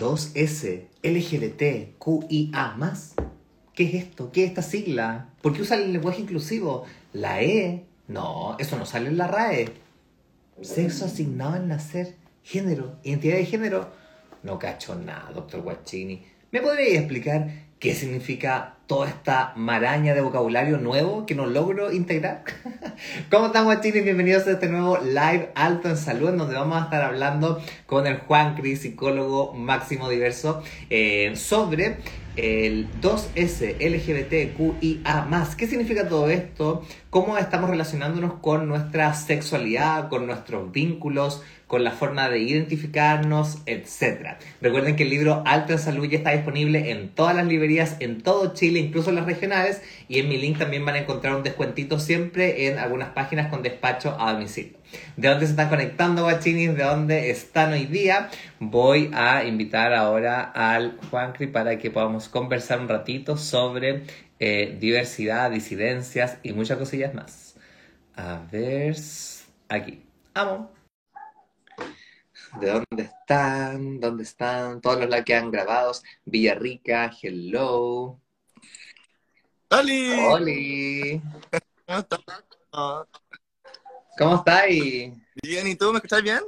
2S, LGBT, QIA ¿Qué es esto? ¿Qué es esta sigla? ¿Por qué usa el lenguaje inclusivo? La E. No, eso no sale en la RAE. Sexo asignado al nacer. Género. Identidad de género. No cacho nada, doctor Guachini. ¿Me podría explicar qué significa toda esta maraña de vocabulario nuevo que no logro integrar? ¿Cómo están, Guachini? Bienvenidos a este nuevo live Alto en Salud, en donde vamos a estar hablando con el Juan Cris, psicólogo máximo diverso, eh, sobre el 2S LGBTQIA. ¿Qué significa todo esto? ¿Cómo estamos relacionándonos con nuestra sexualidad, con nuestros vínculos, con la forma de identificarnos, etc. Recuerden que el libro Alto en Salud ya está disponible en todas las librerías en todo Chile, incluso en las regionales, y en mi link también van a encontrar un descuentito siempre en algunas páginas con despacho a domicilio. ¿De dónde se están conectando, guachinis? ¿De dónde están hoy día? Voy a invitar ahora al Juancri para que podamos conversar un ratito sobre eh, diversidad, disidencias y muchas cosillas más. A ver, aquí. Vamos. ¿De dónde están? ¿Dónde están? Todos los que han grabados. Villarrica, hello. ¡Holi! ¡Holi! ¿Cómo estáis? Bien, ¿y tú? ¿Me escuchas bien?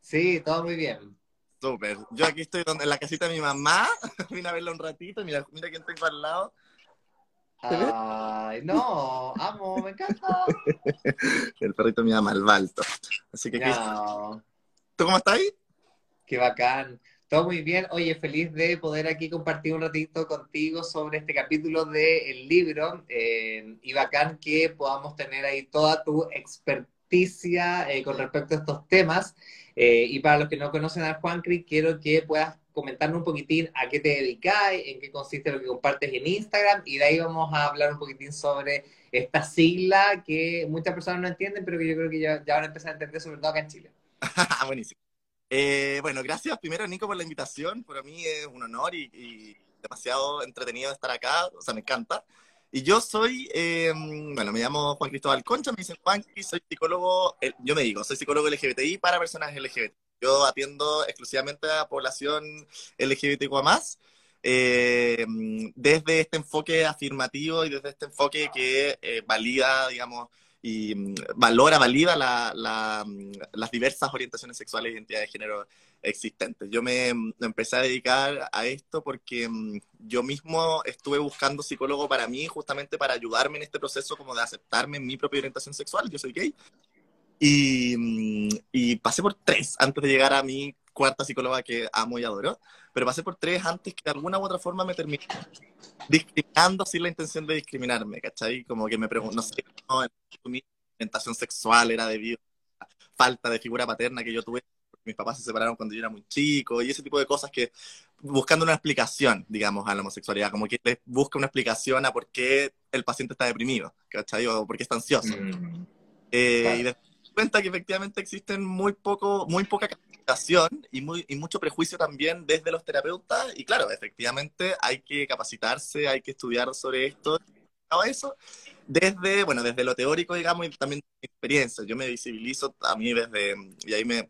Sí, todo muy bien. Súper. Yo aquí estoy en la casita de mi mamá. Vine a verla un ratito. Mira, mira quién tengo al lado. Ay, no, amo, me encanta. El perrito de mi mamá, el balto. Así que ¿Tú cómo estás ahí? Qué bacán. Todo muy bien. Oye, feliz de poder aquí compartir un ratito contigo sobre este capítulo del libro. Eh, y bacán que podamos tener ahí toda tu experticia eh, con respecto a estos temas. Eh, y para los que no conocen a Juan Cris, quiero que puedas comentarnos un poquitín a qué te dedicáis, en qué consiste lo que compartes en Instagram. Y de ahí vamos a hablar un poquitín sobre esta sigla que muchas personas no entienden, pero que yo creo que ya, van a empezar a entender, sobre todo acá en Chile. Buenísimo. Eh, bueno, gracias primero, Nico, por la invitación. Para mí es un honor y, demasiado entretenido estar acá. O sea, me encanta. Y yo soy, eh, bueno, me llamo Juan Cristóbal Concha, me dicen Juan y soy psicólogo, eh, yo me digo, soy psicólogo LGBTI para personas LGBT. Yo atiendo exclusivamente a población LGBTQ+, eh, desde este enfoque afirmativo y desde este enfoque que valida, digamos, y mm, valora, valida mm, las diversas orientaciones sexuales e identidades de género existentes. Yo me, mm, empecé a dedicar a esto porque yo mismo estuve buscando psicólogo para mí, justamente para ayudarme en este proceso como de aceptarme en mi propia orientación sexual. Yo soy gay. Y, y pasé por tres antes de llegar a mi cuarta psicóloga que amo y adoro, pero pasé por tres antes que de alguna u otra forma me terminé discriminando sin la intención de discriminarme, ¿cachai? Como que me pregunto, no sé, no, mi orientación sexual era debido a la falta de figura paterna que yo tuve, porque mis papás se separaron cuando yo era muy chico, y ese tipo de cosas que, buscando una explicación, digamos, a la homosexualidad, como que busca una explicación a por qué el paciente está deprimido, ¿cachai? O por qué está ansioso. Mm. Eh, y después cuenta que efectivamente existen muy poco, muy poca capacitación y, muy, y mucho prejuicio también desde los terapeutas. Y claro, efectivamente hay que capacitarse, hay que estudiar sobre esto, todo eso, desde, bueno, desde lo teórico, digamos, y también mi experiencia. Yo me visibilizo a mí desde, y ahí me,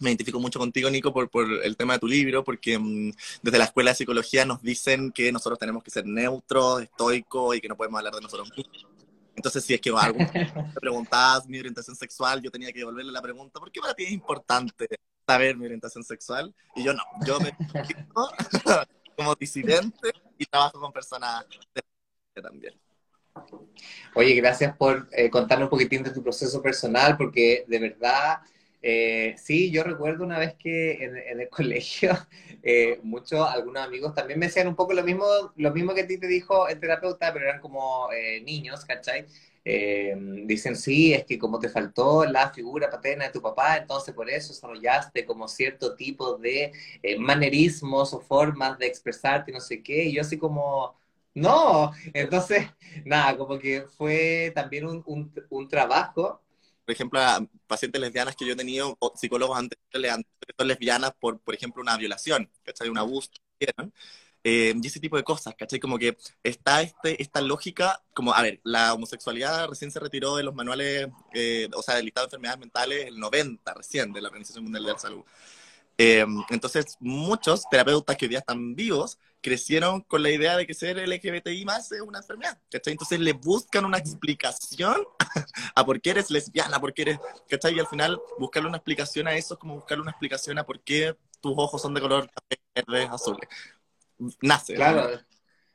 me identifico mucho contigo, Nico, por, por el tema de tu libro, porque mm, desde la escuela de psicología nos dicen que nosotros tenemos que ser neutros, estoicos y que no podemos hablar de nosotros mismos. Entonces, si es que algo me preguntabas mi orientación sexual, yo tenía que devolverle la pregunta, ¿por qué para ti es importante saber mi orientación sexual? Y yo no, yo me como disidente y trabajo con personas también. Oye, gracias por eh, un poquitín de tu proceso personal, porque de verdad eh, sí, yo recuerdo una vez que en, el colegio eh, muchos, algunos amigos también me decían un poco lo mismo, lo mismo que a ti te dijo el terapeuta, pero eran como eh, niños, ¿cachai? dicen, sí, es que como te faltó la figura paterna de tu papá, entonces por eso desarrollaste como cierto tipo de manerismos o formas de expresarte, no sé qué, y yo así como, no, entonces, nada, como que fue también un, un, un trabajo por ejemplo, a pacientes lesbianas que yo he tenido, o psicólogos anteriores han son lesbianas por, por ejemplo, una violación, ¿cachai? Un abuso, eh, y ese tipo de cosas, ¿cachai? Como que está este, esta lógica, como, a ver, la homosexualidad recién se retiró de los manuales, eh, o sea, del listado de enfermedades mentales el 90 recién de la Organización Mundial de la Salud. Eh, entonces, muchos terapeutas que hoy día están vivos crecieron con la idea de que ser LGBTI más es una enfermedad, ¿cachai? Entonces le buscan una explicación a por qué eres lesbiana, por qué eres, ¿cachai? Y al final buscarle una explicación a eso es como buscarle una explicación a por qué tus ojos son de color verde, azules. Nace. Claro, ¿no?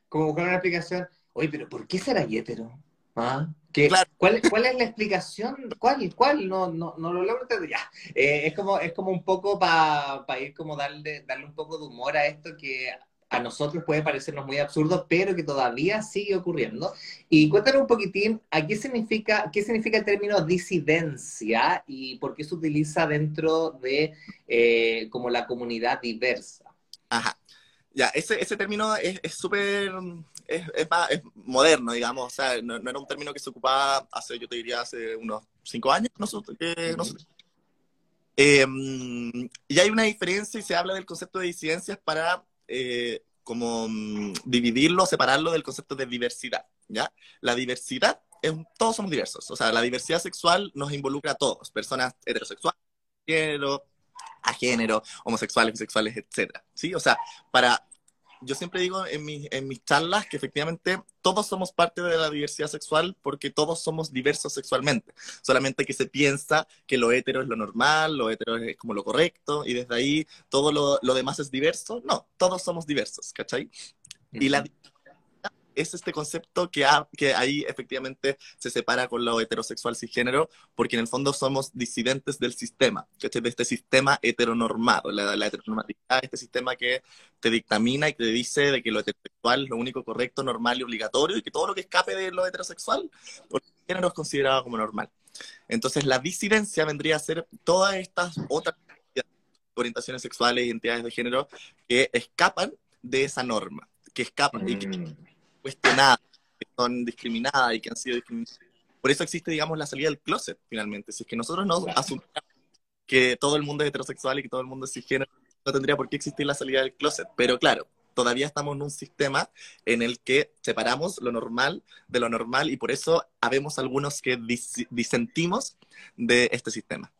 como buscar una explicación, oye, pero ¿por qué será hétero? ¿Ah? Claro. ¿cuál, ¿Cuál es la explicación? ¿Cuál? ¿Cuál? No, no, no lo logro. Ya. Eh, es, como, es como un poco para pa ir como darle, darle un poco de humor a esto que a nosotros puede parecernos muy absurdo, pero que todavía sigue ocurriendo. Y cuéntanos un poquitín, ¿a qué significa, qué significa el término disidencia y por qué se utiliza dentro de eh, como la comunidad diversa? Ajá. Ya, ese, ese término es súper, es, es, es, moderno, digamos, o sea, no, no, era un término que se ocupaba hace, yo te diría, hace unos cinco años, que, nosotros. Eh, y hay una diferencia y se habla del concepto de disidencias para eh, como um, dividirlo, separarlo del concepto de diversidad, ¿ya? La diversidad, es, todos somos diversos, o sea, la diversidad sexual nos involucra a todos, personas heterosexuales, género, a género, homosexuales, bisexuales, etcétera, ¿sí? O sea, para yo siempre digo en, mi, en mis charlas que efectivamente todos somos parte de la diversidad sexual porque todos somos diversos sexualmente. Solamente que se piensa que lo hetero es lo normal, lo hetero es como lo correcto, y desde ahí todo lo, lo demás es diverso. No, todos somos diversos, ¿cachai? Y la es este concepto que, ha, que ahí efectivamente se separa con lo heterosexual cisgénero, porque en el fondo somos disidentes del sistema, ¿cachai? de este sistema heteronormado, la, heteronormatividad, este sistema que te dictamina y te dice de que lo heterosexual es lo único correcto, normal y obligatorio, y que todo lo que escape de lo heterosexual, por género es considerado como normal. Entonces la disidencia vendría a ser todas estas otras orientaciones sexuales, e identidades de género que escapan de esa norma, que escapan mm. y que cuestionadas, que son discriminadas y que han sido discriminadas. Por eso existe, digamos, la salida del closet, finalmente. Si es que nosotros no asumimos que todo el mundo es heterosexual y que todo el mundo es cisgénero, no tendría por qué existir la salida del closet. Pero claro, todavía estamos en un sistema en el que separamos lo normal de lo normal y por eso habemos algunos que dis disentimos de este sistema.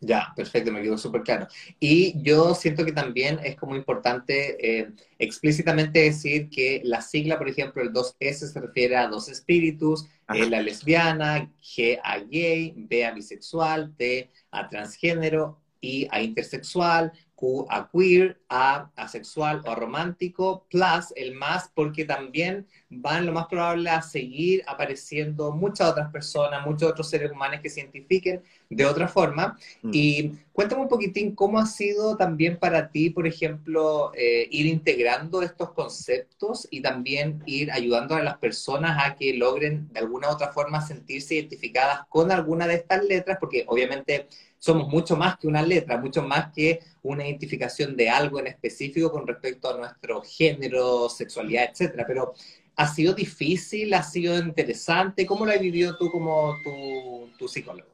Ya, perfecto, me quedó súper claro. Y yo siento que también es como importante eh, explícitamente decir que la sigla, por ejemplo, el 2S se refiere a dos espíritus, L a lesbiana, G a gay, B a bisexual, T a transgénero, I a intersexual, Q a queer, A asexual o romántico, plus el más porque también van lo más probable a seguir apareciendo muchas otras personas, muchos otros seres humanos que se identifiquen de otra forma. Mm. Y cuéntame un poquitín cómo ha sido también para ti, por ejemplo, eh, ir integrando estos conceptos y también ir ayudando a las personas a que logren de alguna u otra forma sentirse identificadas con alguna de estas letras, porque obviamente somos mucho más que una letra, mucho más que una identificación de algo en específico con respecto a nuestro género, sexualidad, etcétera. Pero ¿ha sido difícil? ¿Ha sido interesante? ¿Cómo lo has vivido tú como tu, tu psicólogo?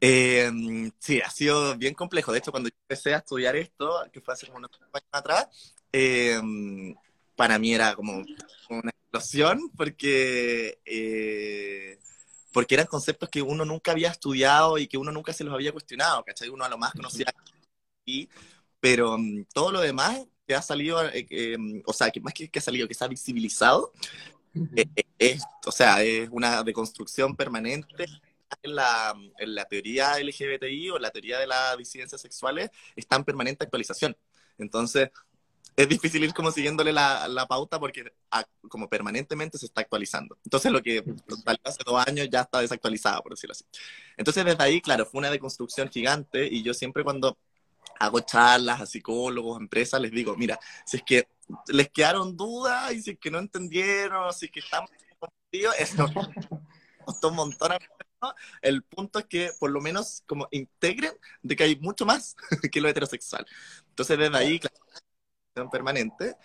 Eh, sí, ha sido bien complejo. De hecho, cuando yo empecé a estudiar esto, que fue hace como unos años atrás, eh, para mí era como una explosión porque eh, porque eran conceptos que uno nunca había estudiado y que uno nunca se los había cuestionado, ¿cachai? Uno a lo más conocía, y, pero um, todo lo demás que ha salido, eh, eh, o sea, que más que, que ha salido, que se ha visibilizado, eh, es, o sea, es una deconstrucción permanente en la, en la teoría LGBTI o la teoría de las disidencias sexuales, está en permanente actualización. Entonces, es difícil ir como siguiéndole la, la pauta porque ah, como permanentemente se está actualizando. Entonces lo que hace dos años ya está desactualizado, por decirlo así. Entonces desde ahí, claro, fue una deconstrucción gigante y yo siempre cuando hago charlas a psicólogos, a empresas, les digo, mira, si es que les quedaron dudas y si es que no entendieron, si es que estamos confundidos, eso un montón. El punto es que por lo menos como integren de que hay mucho más que lo heterosexual. Entonces desde ahí, claro, permanente,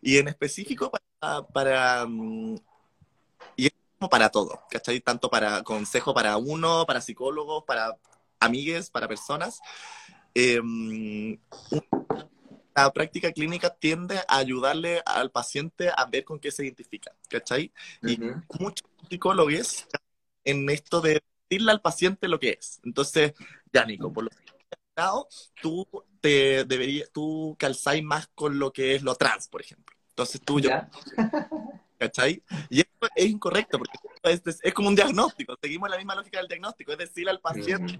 y en específico para, para mm, y es como para todo, ¿cachai? Tanto para consejo para uno, para psicólogos, para amigues, para personas. Eh, la práctica clínica tiende a ayudarle al paciente a ver con qué se identifica, ¿cachai? Y muchos psicólogos en esto de decirle al paciente lo que es. Entonces, ya Nico, por lo grado tú te deberías, tú calzáis más con lo que es lo trans, por ejemplo. Entonces tú, yo, ¿cachai? Y esto es incorrecto, porque es, es, como un diagnóstico, seguimos la misma lógica del diagnóstico, es decir, al paciente,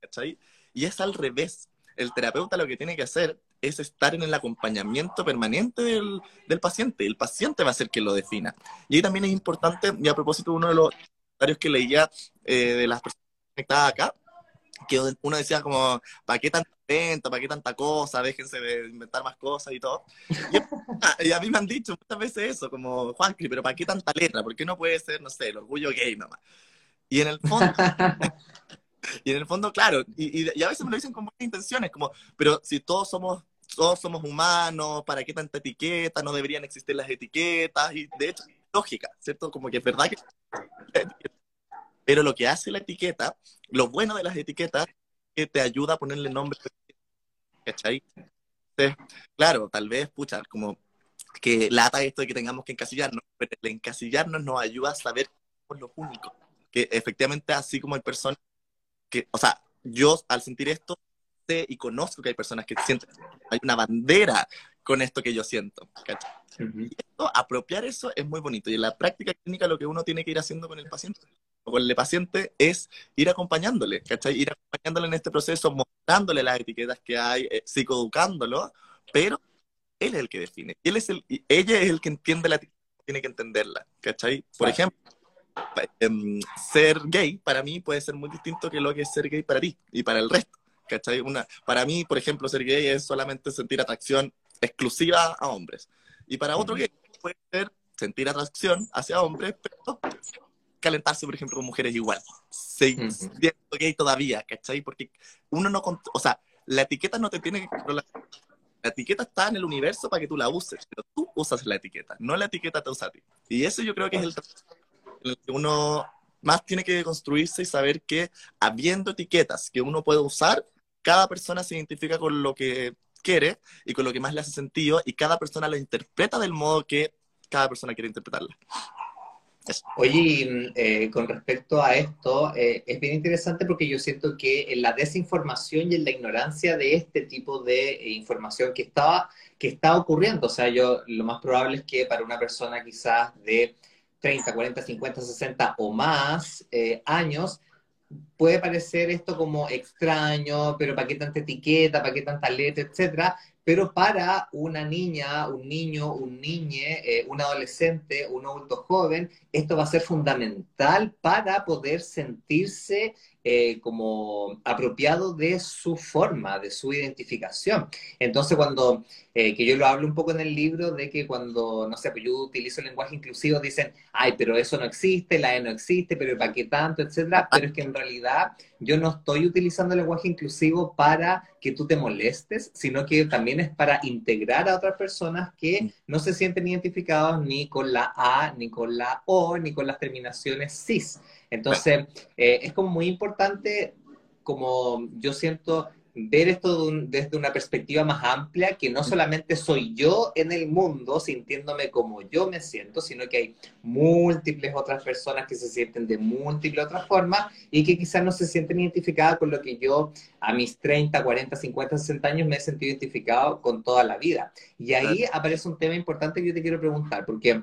¿cachai? Y es al revés. El terapeuta lo que tiene que hacer es estar en el acompañamiento permanente del, del paciente. El paciente va a ser quien lo defina. Y ahí también es importante, y a propósito uno de los comentarios que leía eh, de las personas conectadas acá, que uno decía como, ¿para qué tanta venta? ¿Para qué tanta cosa? Déjense de inventar más cosas y todo. Y, a mí me han dicho muchas veces eso, como, Juancri, pero ¿para qué tanta letra? ¿Por qué no puede ser, no sé, el orgullo gay nomás? Y en el fondo, y en el fondo, claro, y, y, a veces me lo dicen con buenas intenciones, como, pero si todos somos, todos somos humanos, ¿para qué tanta etiqueta? No deberían existir las etiquetas, y de hecho, lógica, ¿cierto? Como que es verdad que pero lo que hace la etiqueta, lo bueno de las etiquetas, es que te ayuda a ponerle nombre. ¿Cachai? Entonces, claro, tal vez, pucha, como que lata esto de que tengamos que encasillarnos, pero el encasillarnos nos ayuda a saber que somos los únicos. Que efectivamente, así como hay personas que, o sea, yo al sentir esto, sé y conozco que hay personas que sienten, hay una bandera con esto que yo siento. ¿cachai? Y esto, apropiar eso es muy bonito. Y en la práctica clínica lo que uno tiene que ir haciendo con el paciente con el paciente es ir acompañándole, ¿cachai? Ir acompañándole en este proceso, mostrándole las etiquetas que hay, eh, psicoeducándolo, pero él es el que define. Él es el, ella es el que entiende la etiqueta, tiene que entenderla, ¿cachai? Por ejemplo, em, ser gay para mí puede ser muy distinto que lo que es ser gay para ti y para el resto, ¿cachai? Una, para mí, por ejemplo, ser gay es solamente sentir atracción exclusiva a hombres. Y para otro gay puede ser sentir atracción hacia hombres, pero calentarse, por ejemplo, con mujeres igual. Se, gay todavía, ¿cachai? Porque uno no, o sea, la etiqueta no te tiene que controlar. La etiqueta está en el universo para que tú la uses, pero tú usas la etiqueta, no la etiqueta te usa a ti. Y eso yo creo que es el, que uno más tiene que construirse y saber que habiendo etiquetas que uno puede usar, cada persona se identifica con lo que quiere y con lo que más le hace sentido y cada persona lo interpreta del modo que cada persona quiere interpretarla. Oye, eh, con respecto a esto, eh, es bien interesante porque yo siento que en la desinformación y en la ignorancia de este tipo de eh, información que estaba, que está ocurriendo, o sea, yo lo más probable es que para una persona quizás de 30, 40, 50, 60 o más años, puede parecer esto como extraño, pero ¿para qué tanta etiqueta, para qué tanta letra, etcétera? pero para una niña, un niño, un niñe, eh, un adolescente, un adulto joven, esto va a ser fundamental para poder sentirse eh, como apropiado de su forma, de su identificación. Entonces, cuando, eh, que yo lo hablo un poco en el libro, de que cuando, no sé, pues yo utilizo el lenguaje inclusivo, dicen, ay, pero eso no existe, la E no existe, pero ¿para qué tanto, etcétera? Pero es que en realidad yo no estoy utilizando el lenguaje inclusivo para que tú te molestes, sino que también es para integrar a otras personas que mm. no se sienten identificados ni con la A, ni con la O, ni con las terminaciones cis. Entonces, eh, es como muy importante, como yo siento, ver esto desde una perspectiva más amplia, que no solamente soy yo en el mundo sintiéndome como yo me siento, sino que hay múltiples otras personas que se sienten de múltiples otras formas y que quizás no se sienten identificadas con lo que yo a mis 30, 40, 50, 60 años me he sentido identificado con toda la vida. Y ahí aparece un tema importante que yo te quiero preguntar, porque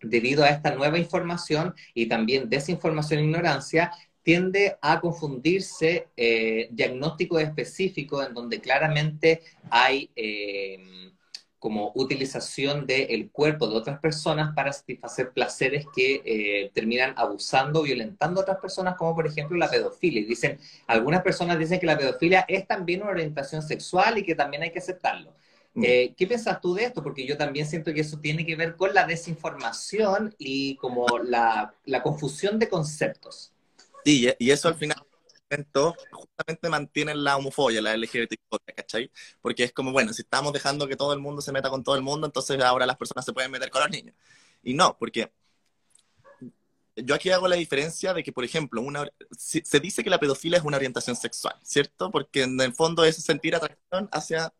debido a esta nueva información y también desinformación e ignorancia, tiende a confundirse eh, diagnóstico específico en donde claramente hay eh, como utilización del cuerpo de otras personas para satisfacer placeres que eh, terminan abusando, violentando a otras personas, como por ejemplo la pedofilia. Y dicen, algunas personas dicen que la pedofilia es también una orientación sexual y que también hay que aceptarlo. Mm. Eh, ¿Qué piensas tú de esto? Porque yo también siento que eso tiene que ver con la desinformación y como la, confusión de conceptos. Sí, y eso al final justamente mantiene la homofobia, la LGBTfobia, ¿cachai? Porque es como, bueno, si estamos dejando que todo el mundo se meta con todo el mundo, entonces ahora las personas se pueden meter con los niños. Y no, porque yo aquí hago la diferencia de que, por ejemplo, una, se dice que la pedofilia es una orientación sexual, ¿cierto? Porque en el fondo es sentir atracción hacia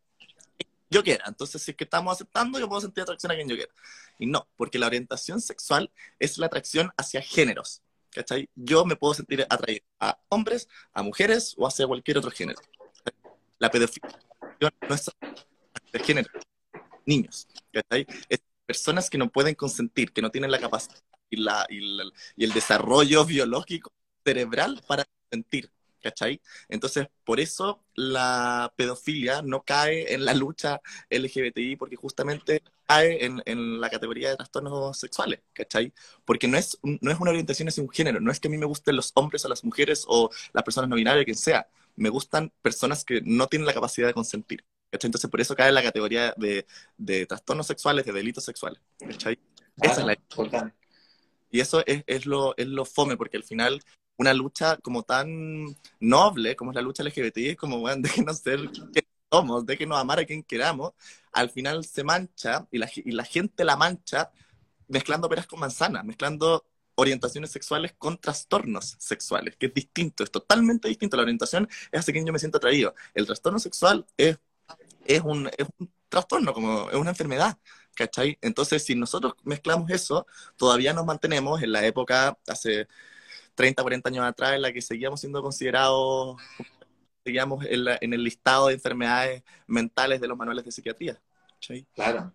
yo quiera. Entonces, si es que estamos aceptando, yo puedo sentir atracción a quien yo quiera. Y no, porque la orientación sexual es la atracción hacia géneros. ¿Cachai? Yo me puedo sentir atraído a hombres, a mujeres o hacia cualquier otro género. la pedofilia no es de género, niños, ¿cachai? Es personas que no pueden consentir, que no tienen la capacidad y, la, y, el desarrollo biológico cerebral para consentir. ¿Cachai? Entonces, por eso la pedofilia no cae en la lucha LGBTI, porque justamente cae en, en, la categoría de trastornos sexuales, ¿cachai? Porque no es, no es una orientación hacia un género, no es que a mí me gusten los hombres o las mujeres o las personas no binarias, quien sea, me gustan personas que no tienen la capacidad de consentir. Entonces, por eso cae en la categoría de, de trastornos sexuales, de delitos sexuales. ¿cachai? Esa es la importante. Y eso es, es, lo, es lo fome, porque al final una lucha como tan noble como es la lucha LGBTI, es como, bueno, déjenos ser quien somos, déjenos amar a quien queramos, al final se mancha y la, y la gente la mancha mezclando peras con manzanas, mezclando orientaciones sexuales con trastornos sexuales, que es distinto, es totalmente distinto. La orientación es hacia quien yo me siento atraído. El trastorno sexual es, es, un, es un trastorno, como es una enfermedad, ¿cachai? Entonces, si nosotros mezclamos eso, todavía nos mantenemos en la época, hace 30, 40 años atrás, en la que seguíamos siendo considerados, seguíamos en, en el listado de enfermedades mentales de los manuales de psiquiatría. ¿cachai? Claro.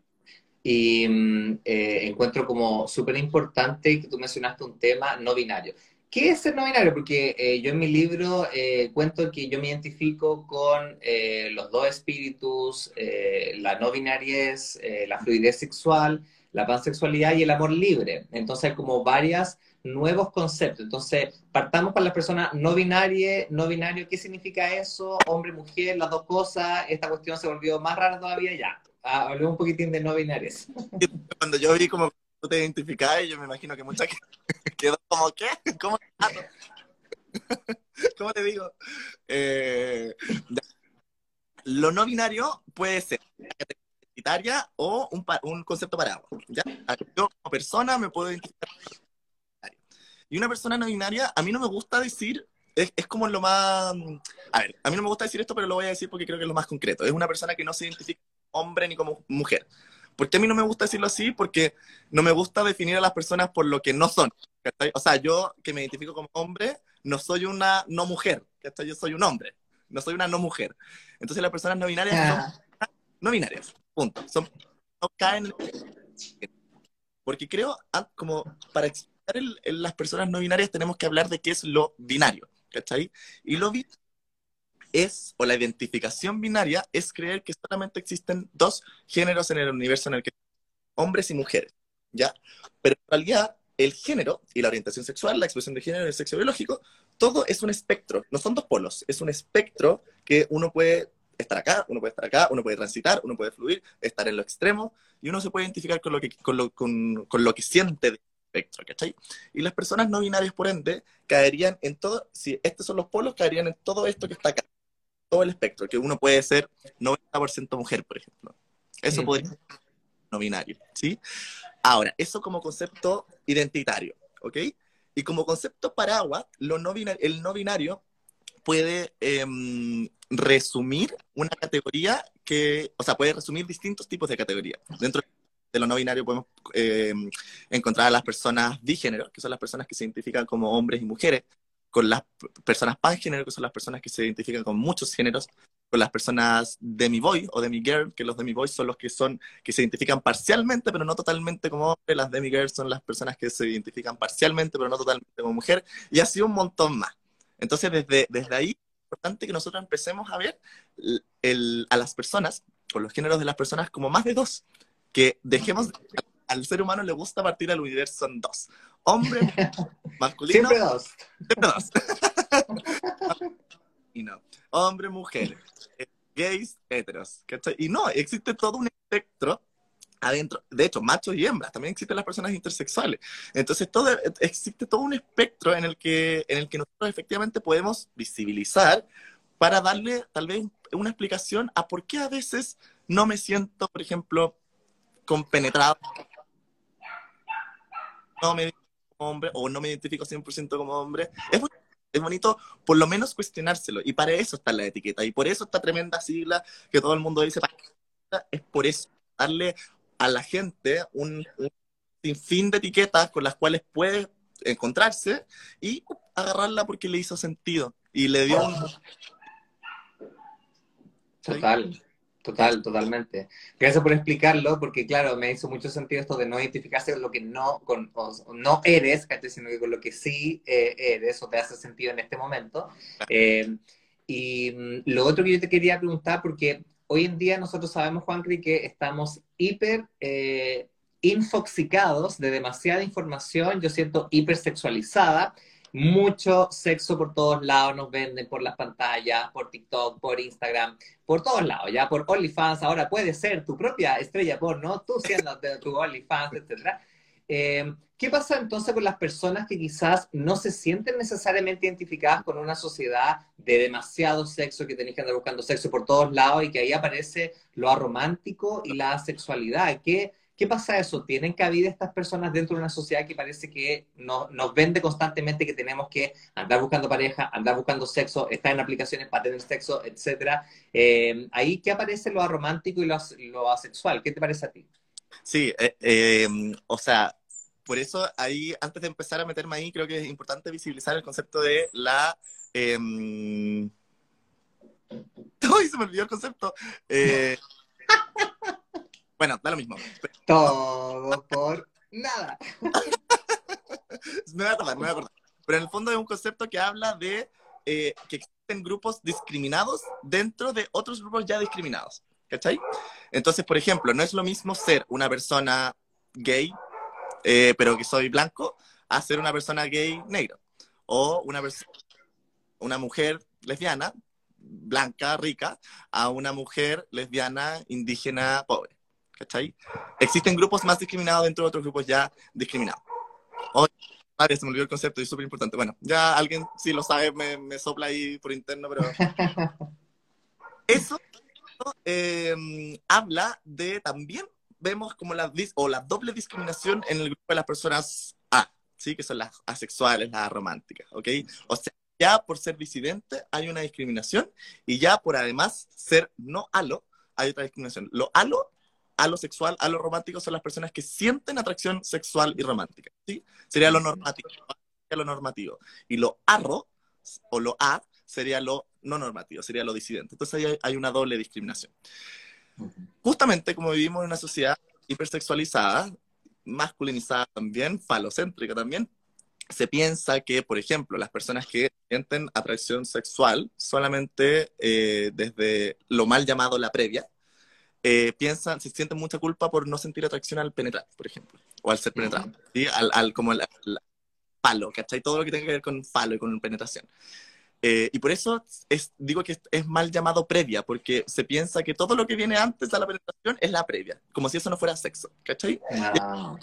Y mm, eh, encuentro como súper importante que tú mencionaste un tema no binario. ¿Qué es ser no binario? Porque eh, yo en mi libro eh, cuento que yo me identifico con los dos espíritus, la no binariez, la fluidez sexual, la pansexualidad y el amor libre. Entonces hay como varios nuevos conceptos. Entonces, partamos para las personas no binarias, no binario, ¿qué significa eso? Hombre, mujer, las dos cosas, esta cuestión se volvió más rara todavía ya ah, hablemos un poquitín de no binarias. Cuando yo vi como tú te identificabas, yo me imagino que mucha gente quedó como, ¿qué? ¿Cómo, ¿Cómo te digo? Eh, lo no binario puede ser o un, un concepto parado. ¿ya? Yo como persona me puedo identificar y una persona no binaria, a mí no me gusta decir, es, es, como lo más... A ver, a mí no me gusta decir esto, pero lo voy a decir porque creo que es lo más concreto. Es una persona que no se identifica hombre ni como mujer. ¿Por qué a mí no me gusta decirlo así? Porque no me gusta definir a las personas por lo que no son. O sea, yo que me identifico como hombre, no soy una no mujer. Yo soy un hombre, no soy una no mujer. Entonces las personas no binarias son ah. no binarias. Punto. Son, no caen. Porque creo, ah, como para explicar las personas no binarias, tenemos que hablar de qué es lo binario. ¿Cachai? Y lo binario es, o la identificación binaria, es creer que solamente existen dos géneros en el universo en el que hombres y mujeres, ¿ya? Pero en realidad, el género y la orientación sexual, la expresión de género y el sexo biológico, todo es un espectro, no son dos polos, es un espectro que uno puede estar acá, uno puede estar acá, uno puede transitar, uno puede fluir, estar en lo extremo, y uno se puede identificar con lo que, con lo, con, con lo que siente espectro, ¿cachai? Y las personas no binarias, por ende, caerían en todo, si estos son los polos, caerían en todo esto que está acá todo el espectro, que uno puede ser 90% mujer, por ejemplo. Eso podría ser no binario, ¿sí? Ahora, eso como concepto identitario, ¿ok? Y como concepto paraguas, lo no el no binario puede em, resumir una categoría que, o sea, puede resumir distintos tipos de categorías. Dentro de lo no binario podemos em, encontrar a las personas bigénero, que son las personas que se identifican como hombres y mujeres, con las personas pangénero, que son las personas que se identifican con muchos géneros, con las personas demi-boy o demi-girl, que los demi-boys son los que son, que se identifican parcialmente, pero no totalmente como hombre, las demi-girls son las personas que se identifican parcialmente, pero no totalmente como mujer, y así un montón más. Entonces, desde, desde ahí, importante que nosotros empecemos a ver el, a las personas, con los géneros de las personas, como más de dos, que dejemos, al ser humano le gusta partir al universo en dos. Hombre, masculino. Siempre dos. Siempre dos. y no. Hombre, mujer. Eh, gays, heteros. Y no, existe todo un espectro adentro. De hecho, machos y hembras. También existen las personas intersexuales. Entonces, todo, existe todo un espectro en el, que, en el que nosotros efectivamente podemos visibilizar para darle tal vez una explicación a por qué a veces no me siento, por ejemplo, compenetrado. No me hombre o no me identifico 100% como hombre. Es, es bonito por lo menos cuestionárselo y para eso está la etiqueta y por eso está tremenda sigla que todo el mundo dice, es por eso, darle a la gente un, un sinfín de etiquetas con las cuales puede encontrarse y agarrarla porque le hizo sentido y le dio un... Total. Total, totalmente. Gracias por explicarlo, porque claro, me hizo mucho sentido esto de no identificarse con lo que no, con, no eres, sino que con lo que sí eh, eres o te hace sentido en este momento. Eh, y mm, lo otro que yo te quería preguntar, porque hoy en día nosotros sabemos, Juancri, que estamos hiper eh, infoxicados de demasiada información, yo siento hipersexualizada, mucho sexo por todos lados, nos venden por las pantallas, por TikTok, por Instagram, por todos lados, ya por OnlyFans, ahora puede ser tu propia estrella porno, tú siendo tu OnlyFans, etc. Eh, ¿Qué pasa entonces con las personas que quizás no se sienten necesariamente identificadas con una sociedad de demasiado sexo, que tenéis que andar buscando sexo por todos lados y que ahí aparece lo aromántico y la sexualidad? ¿Qué, ¿Qué pasa eso? ¿Tienen cabida estas personas dentro de una sociedad que parece que nos vende constantemente que tenemos que andar buscando pareja, andar buscando sexo, estar en aplicaciones para tener sexo, etcétera? Eh, ahí, ¿qué aparece lo aromántico y lo, asexual? ¿Qué te parece a ti? Sí, eh, eh, o sea, por eso ahí, antes de empezar a meterme ahí, creo que es importante visibilizar el concepto de la... Eh... ¡Ay, se me olvidó el concepto! Bueno, da lo mismo. Todo por nada. me voy a acordar, me voy a acordar. Pero en el fondo es un concepto que habla de eh, que existen grupos discriminados dentro de otros grupos ya discriminados. ¿Cachai? Entonces, por ejemplo, no es lo mismo ser una persona gay eh, pero que soy blanco, a ser una persona gay negro. O una, una mujer lesbiana, blanca, rica, a una mujer lesbiana, indígena, pobre. ¿Cachai? Existen grupos más discriminados dentro de otros grupos ya discriminados. Oh, se me olvidó el concepto y es súper importante. Bueno, ya alguien, si lo sabe, me, me, sopla ahí por interno, pero... Eso eh, habla de también vemos como la, o la doble discriminación en el grupo de las personas A, ¿sí? que son las asexuales, las románticas, ¿ok? O sea, ya por ser disidente hay una discriminación y ya por además ser no halo hay otra discriminación. Lo halo, halo sexual, halo romántico son las personas que sienten atracción sexual y romántica, ¿sí? Sería lo normativo, sería lo normativo. Y lo arro o lo A sería lo no normativo, sería lo disidente. Entonces ahí hay una doble discriminación. Justamente como vivimos en una sociedad hipersexualizada, masculinizada también, falocéntrica también, se piensa que, por ejemplo, las personas que sienten atracción sexual solamente eh, desde lo mal llamado la previa, eh, piensan, se sienten mucha culpa por no sentir atracción al penetrar, por ejemplo, o al ser penetrado, al, al, como el, palo, ¿cachai? Todo lo que tenga que ver con falo y con penetración. Eh, y por eso es, digo que es mal llamado previa, porque se piensa que todo lo que viene antes de la penetración es la previa, como si eso no fuera sexo, ¿cachai? Ah.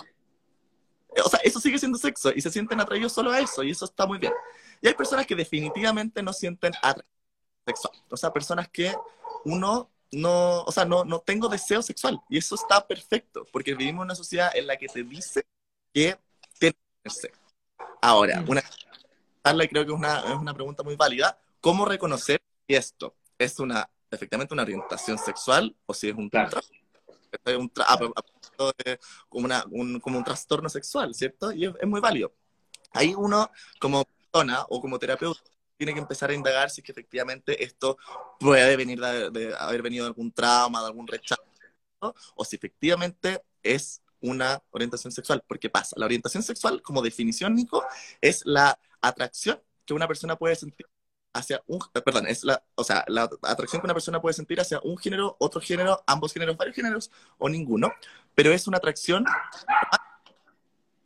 O sea, eso sigue siendo sexo y se sienten atraídos solo a eso y eso está muy bien. Y hay personas que definitivamente no sienten atracción sexual, o sea, personas que uno no, o sea, no, no tengo deseo sexual y eso está perfecto, porque vivimos en una sociedad en la que te dice que tienes sexo. Ahora, una y creo que es una, es una pregunta muy válida. ¿Cómo reconocer si esto es una, efectivamente una orientación sexual o si es un, un como, una, un, como un trastorno sexual, ¿cierto? Y es, muy válido. Ahí uno, como persona o como terapeuta, tiene que empezar a indagar si es que efectivamente esto puede venir de, haber venido de algún trauma, de algún rechazo, o si efectivamente es una orientación sexual. Porque pasa, la orientación sexual, como definición, Nico, es la atracción que una persona puede sentir hacia un, eh, perdón, es la, o sea, la atracción que una persona puede sentir hacia un género, otro género, ambos géneros, varios géneros o ninguno, pero es una atracción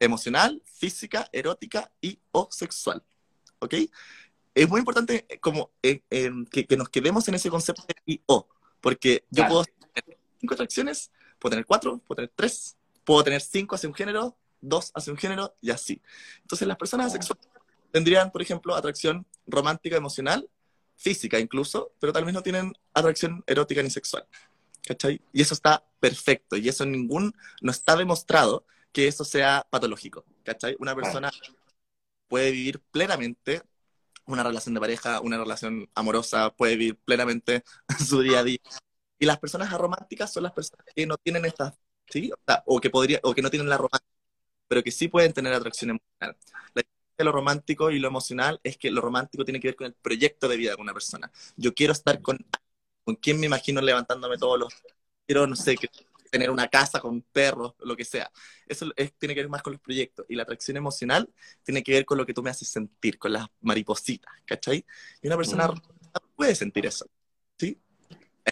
emocional, física, erótica y o sexual. ¿Ok? Es muy importante eh, como eh, que, que, nos quedemos en ese concepto de y o, porque yo puedo tener cinco atracciones, puedo tener cuatro, puedo tener tres, puedo tener cinco hacia un género, dos hacia un género y así. Entonces las personas asexuales tendrían, por ejemplo, atracción romántica, emocional, física incluso, pero tal vez no tienen atracción erótica ni sexual. ¿Cachai? Y eso está perfecto. Y eso ningún, no está demostrado que eso sea patológico. ¿Cachai? Una persona puede vivir plenamente una relación de pareja, una relación amorosa, puede vivir plenamente su día a día. Y las personas arománticas son las personas que no tienen estas, ¿sí? O, que podría, o que no tienen la romántica, pero que sí pueden tener atracción emocional. La lo romántico y lo emocional es que lo romántico tiene que ver con el proyecto de vida de una persona. Yo quiero estar con con quién me imagino levantándome todos los... Quiero, no sé, tener una casa con perros, lo que sea. Eso tiene que ver más con los proyectos. Y la atracción emocional tiene que ver con lo que tú me haces sentir, con las maripositas, ¿cachai? Y una persona mm. puede sentir eso, ¿sí?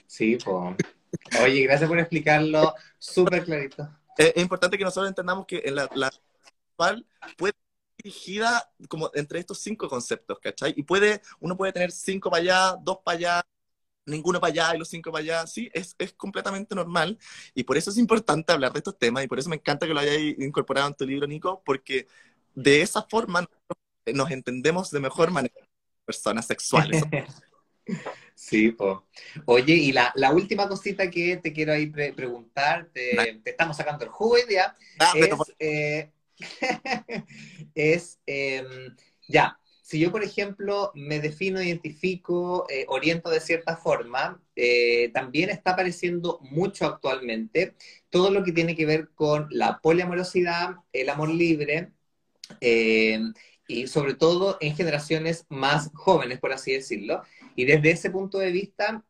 Sí. Oye, gracias por explicarlo súper clarito. Es, importante que nosotros entendamos que en la, la puede dirigida como entre estos cinco conceptos, ¿cachai? Y puede, uno puede tener cinco para allá, dos para allá, ninguno para allá y los cinco para allá, sí, es, es, completamente normal y por eso es importante hablar de estos temas y por eso me encanta que lo hayas incorporado en tu libro, Nico, porque de esa forma nos entendemos de mejor manera personas sexuales. Sí. Oye, y la, la, última cosita que te quiero ahí preguntar, te, estamos sacando el jugo hoy día, ah, es, eh, es em, ya, si yo, por ejemplo, me defino, identifico, eh, oriento de cierta forma, eh, también está apareciendo mucho actualmente todo lo que tiene que ver con la poliamorosidad, el amor libre, eh, y sobre todo en generaciones más jóvenes, por así decirlo. Y desde ese punto de vista,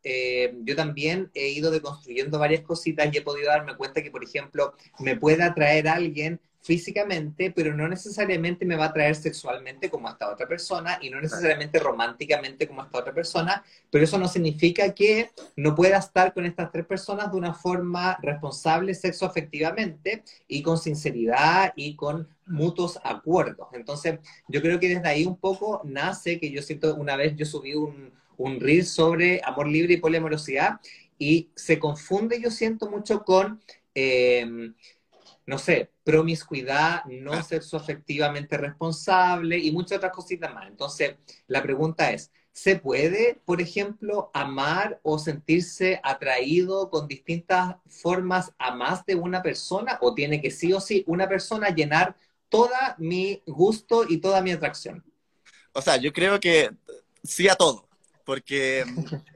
yo también he ido deconstruyendo varias cositas y he podido darme cuenta que, por ejemplo, me puede atraer a alguien físicamente, pero no necesariamente me va a atraer sexualmente como esta otra persona y no necesariamente románticamente como esta otra persona, pero eso no significa que no pueda estar con estas tres personas de una forma responsable sexoafectivamente y con sinceridad y con mutuos acuerdos. Entonces, yo creo que desde ahí un poco nace que yo siento, una vez yo subí un, un reel sobre amor libre y poliamorosidad y se confunde, yo siento mucho con... Eh, no sé, promiscuidad, no ah. sexo afectivamente responsable y muchas otras cositas más. Entonces, la pregunta es, ¿se puede, por ejemplo, amar o sentirse atraído con distintas formas a más de una persona o tiene que sí o sí una persona llenar toda mi gusto y toda mi atracción? O sea, yo creo que sí a todo, porque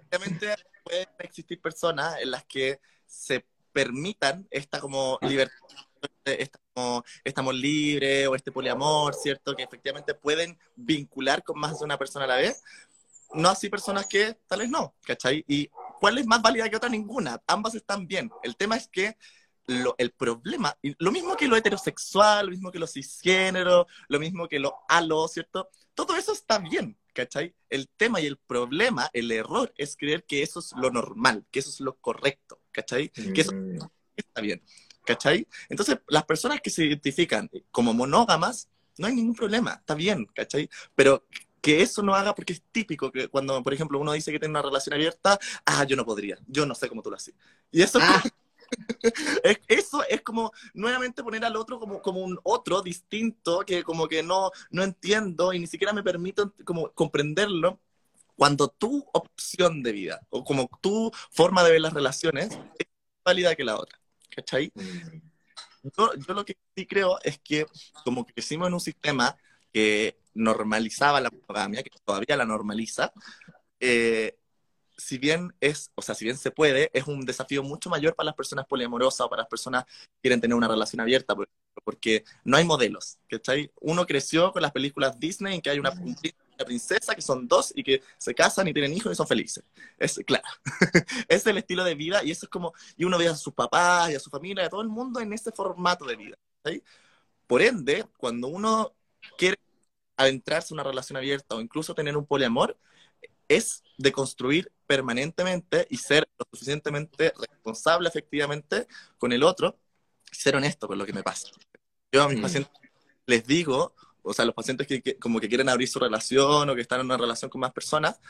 obviamente pueden existir personas en las que se permitan esta como libertad estamos, estamos libres o este poliamor, ¿cierto? Que efectivamente pueden vincular con más de una persona a la vez. No así personas que tal vez no, ¿cachai? ¿Y cuál es más válida que otra? Ninguna. Ambas están bien. El tema es que lo, el problema, lo mismo que lo heterosexual, lo mismo que lo cisgénero, lo mismo que lo halo, ¿cierto? Todo eso está bien, ¿cachai? El tema y el problema, el error, es creer que eso es lo normal, que eso es lo correcto, ¿cachai? Que eso mm. está bien. ¿Cachai? Entonces, las personas que se identifican como monógamas, no hay ningún problema, está bien, ¿cachai? Pero que eso no haga, porque es típico que cuando, por ejemplo, uno dice que tiene una relación abierta, ah, yo no podría, yo no sé cómo tú lo haces. Y eso, ah. es, eso es como nuevamente poner al otro como, como un otro distinto, que como que no, no entiendo y ni siquiera me permito como comprenderlo, cuando tu opción de vida o como tu forma de ver las relaciones es más válida que la otra. ¿Cachai? Mm. Yo, yo, lo que sí creo es que como crecimos en un sistema que normalizaba la monogamia, que todavía la normaliza, eh, si bien es, o sea, si bien se puede, es un desafío mucho mayor para las personas poliamorosas o para las personas que quieren tener una relación abierta, porque no hay modelos, ¿cachai? Uno creció con las películas Disney en que hay una, una princesa, que son dos y que se casan y tienen hijos y son felices. Es claro. es el estilo de vida y eso es como, y uno ve a sus papás y a su familia y a todo el mundo en ese formato de vida. Por ende, cuando uno quiere adentrarse en una relación abierta o incluso tener un poliamor, es de construir permanentemente y ser lo suficientemente responsable efectivamente con el otro, ser honesto con lo que me pasa. Yo a mis mm. pacientes les digo, o sea, los pacientes que, como que quieren abrir su relación o que están en una relación con más personas,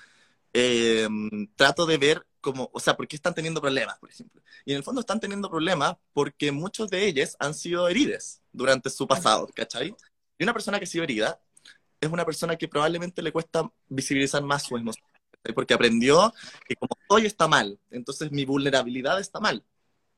eh, trato de ver como, o sea, por qué están teniendo problemas, por ejemplo. Y en el fondo están teniendo problemas porque muchos de ellos han sido heridas durante su pasado, ¿cachai? Y una persona que ha sido herida es una persona que probablemente le cuesta visibilizar más su emoción, porque aprendió que como estoy está mal, entonces mi vulnerabilidad está mal.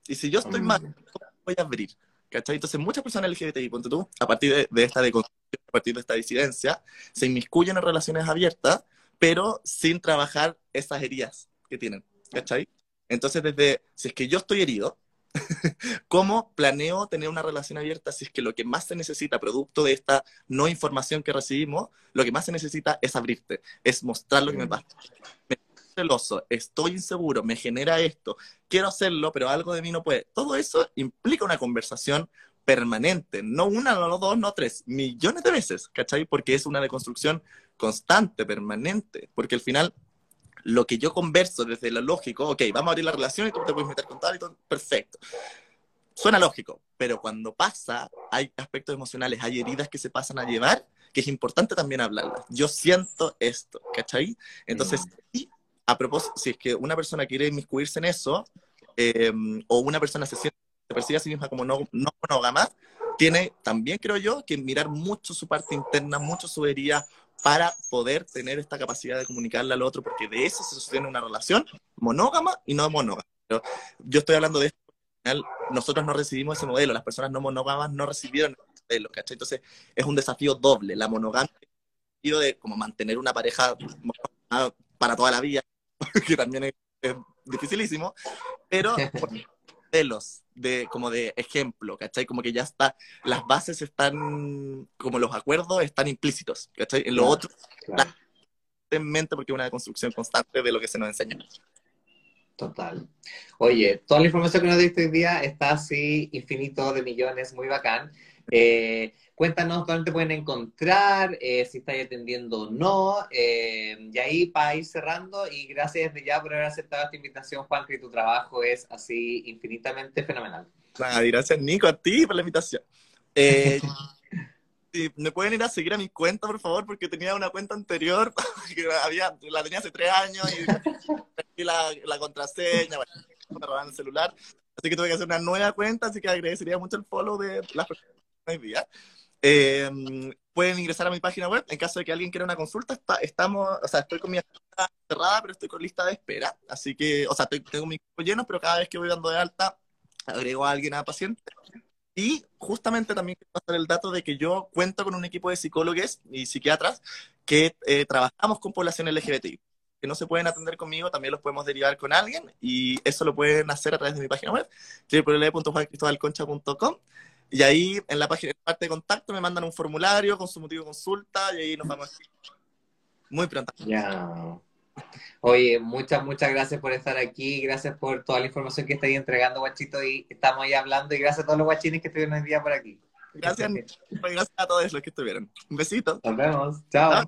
Y si yo estoy mal, ¿cómo voy a abrir? ¿Cachai? Entonces muchas personas LGBTI, ponte tú, a partir de, de esta deconstrucción a partir de esta disidencia, se inmiscuyen en relaciones abiertas, pero sin trabajar esas heridas que tienen, ¿cachai? Entonces, desde, si es que yo estoy herido, ¿cómo planeo tener una relación abierta si es que lo que más se necesita, producto de esta no información que recibimos, lo que más se necesita es abrirte, es mostrar lo que me pasa? Celoso, estoy inseguro, me genera esto, quiero hacerlo, pero algo de mí no puede. Todo eso implica una conversación permanente, no una, no dos, no tres, millones de veces, ¿cachai? Porque es una deconstrucción constante, permanente, porque al final lo que yo converso desde lo lógico, ok, vamos a abrir la relación y tú te puedes meter con tal y todo, perfecto. Suena lógico, pero cuando pasa, hay aspectos emocionales, hay heridas que se pasan a llevar, que es importante también hablarlas. Yo siento esto, ¿cachai? Entonces, a propósito, si es que una persona quiere inmiscuirse en eso, eh, o una persona se, siente, se percibe a sí misma como no, no monógama, tiene también, creo yo, que mirar mucho su parte interna, mucho su herida, para poder tener esta capacidad de comunicarle al otro, porque de eso se sostiene una relación monógama y no monógama. Pero yo estoy hablando de esto porque nosotros no recibimos ese modelo, las personas no monógamas no recibieron ese modelo, ¿cachai? Entonces es un desafío doble, la monogamia, de como mantener una pareja para toda la vida, que también es, dificilísimo, pero modelos de, como de ejemplo, ¿cachai? Como que ya está, las bases están, como los acuerdos están implícitos, ¿cachai? En lo otro, en mente porque es una construcción constante de lo que se nos enseña. Total. Oye, toda la información que nos diste hoy día está así, infinito de millones, muy bacán. Eh, cuéntanos dónde te pueden encontrar, eh, si estáis atendiendo o no. Eh, y ahí para ir cerrando, y gracias desde ya por haber aceptado esta invitación, Juan, que tu trabajo es así infinitamente fenomenal. gracias, Nico, a ti por la invitación. Me pueden ir a seguir a mi cuenta, por favor, porque tenía una cuenta anterior, que había, la tenía hace tres años y la, la contraseña, bueno, me robaron el celular. Así que tuve que hacer una nueva cuenta, así que agradecería mucho el follow de las personas hoy día. Eh, pueden ingresar a mi página web en caso de que alguien quiera una consulta. Está, estamos, o sea, estoy con mi agenda cerrada, pero estoy con lista de espera. Así que, o sea, tengo mi cuerpo lleno, pero cada vez que voy dando de alta, agrego a alguien a paciente. Y justamente también quiero pasar el dato de que yo cuento con un equipo de psicólogos y psiquiatras que eh, trabajamos con población LGBTI. Que no se pueden atender conmigo, también los podemos derivar con alguien y eso lo pueden hacer a través de mi página web, www.juancristobalconcha.com y ahí en la página, en parte de contacto, me mandan un formulario con su motivo de consulta y ahí nos vamos muy pronto. Ya. Oye, muchas, muchas gracias por estar aquí, gracias por toda la información que estáis entregando, guachito, y estamos ahí hablando, y gracias a todos los guachines que estuvieron el día por aquí. Gracias, gracias a todos los que estuvieron. Un besito. Nos vemos. Chao.